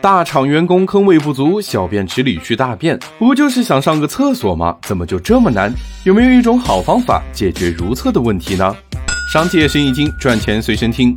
大厂员工坑位不足，小便池里去大便，不就是想上个厕所吗？怎么就这么难？有没有一种好方法解决如厕的问题呢？商界生意经，赚钱随身听。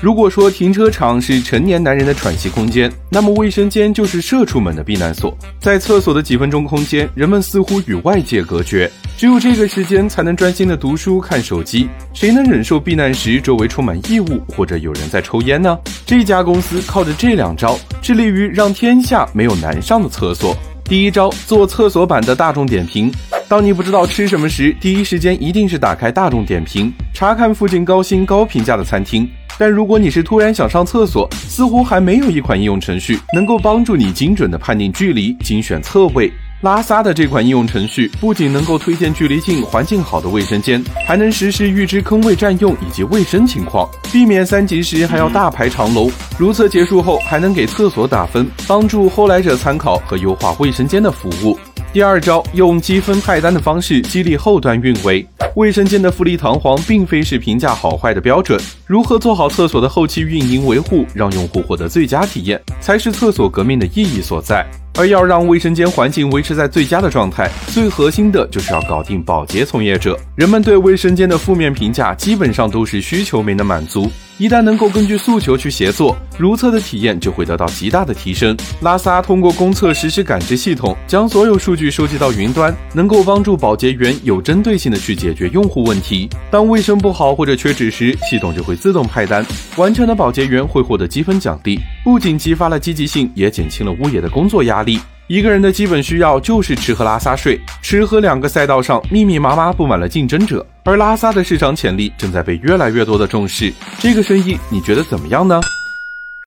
如果说停车场是成年男人的喘息空间，那么卫生间就是社畜们的避难所。在厕所的几分钟空间，人们似乎与外界隔绝，只有这个时间才能专心的读书、看手机。谁能忍受避难时周围充满异物或者有人在抽烟呢？这家公司靠着这两招，致力于让天下没有难上的厕所。第一招，做厕所版的大众点评。当你不知道吃什么时，第一时间一定是打开大众点评，查看附近高薪高评价的餐厅。但如果你是突然想上厕所，似乎还没有一款应用程序能够帮助你精准的判定距离、精选侧位。拉萨的这款应用程序不仅能够推荐距离近、环境好的卫生间，还能实时预知坑位占用以及卫生情况，避免三级时还要大排长龙。如厕结束后还能给厕所打分，帮助后来者参考和优化卫生间的服务。第二招，用积分派单的方式激励后端运维。卫生间的富丽堂皇，并非是评价好坏的标准。如何做好厕所的后期运营维护，让用户获得最佳体验，才是厕所革命的意义所在。而要让卫生间环境维持在最佳的状态，最核心的就是要搞定保洁从业者。人们对卫生间的负面评价，基本上都是需求没能满足。一旦能够根据诉求去协作，如厕的体验就会得到极大的提升。拉萨通过公厕实时感知系统，将所有数据收集到云端，能够帮助保洁员有针对性的去解决用户问题。当卫生不好或者缺纸时，系统就会自动派单，完成的保洁员会获得积分奖励，不仅激发了积极性，也减轻了物业的工作压力。一个人的基本需要就是吃喝拉撒睡，吃喝两个赛道上密密麻麻布满了竞争者，而拉萨的市场潜力正在被越来越多的重视。这个生意你觉得怎么样呢？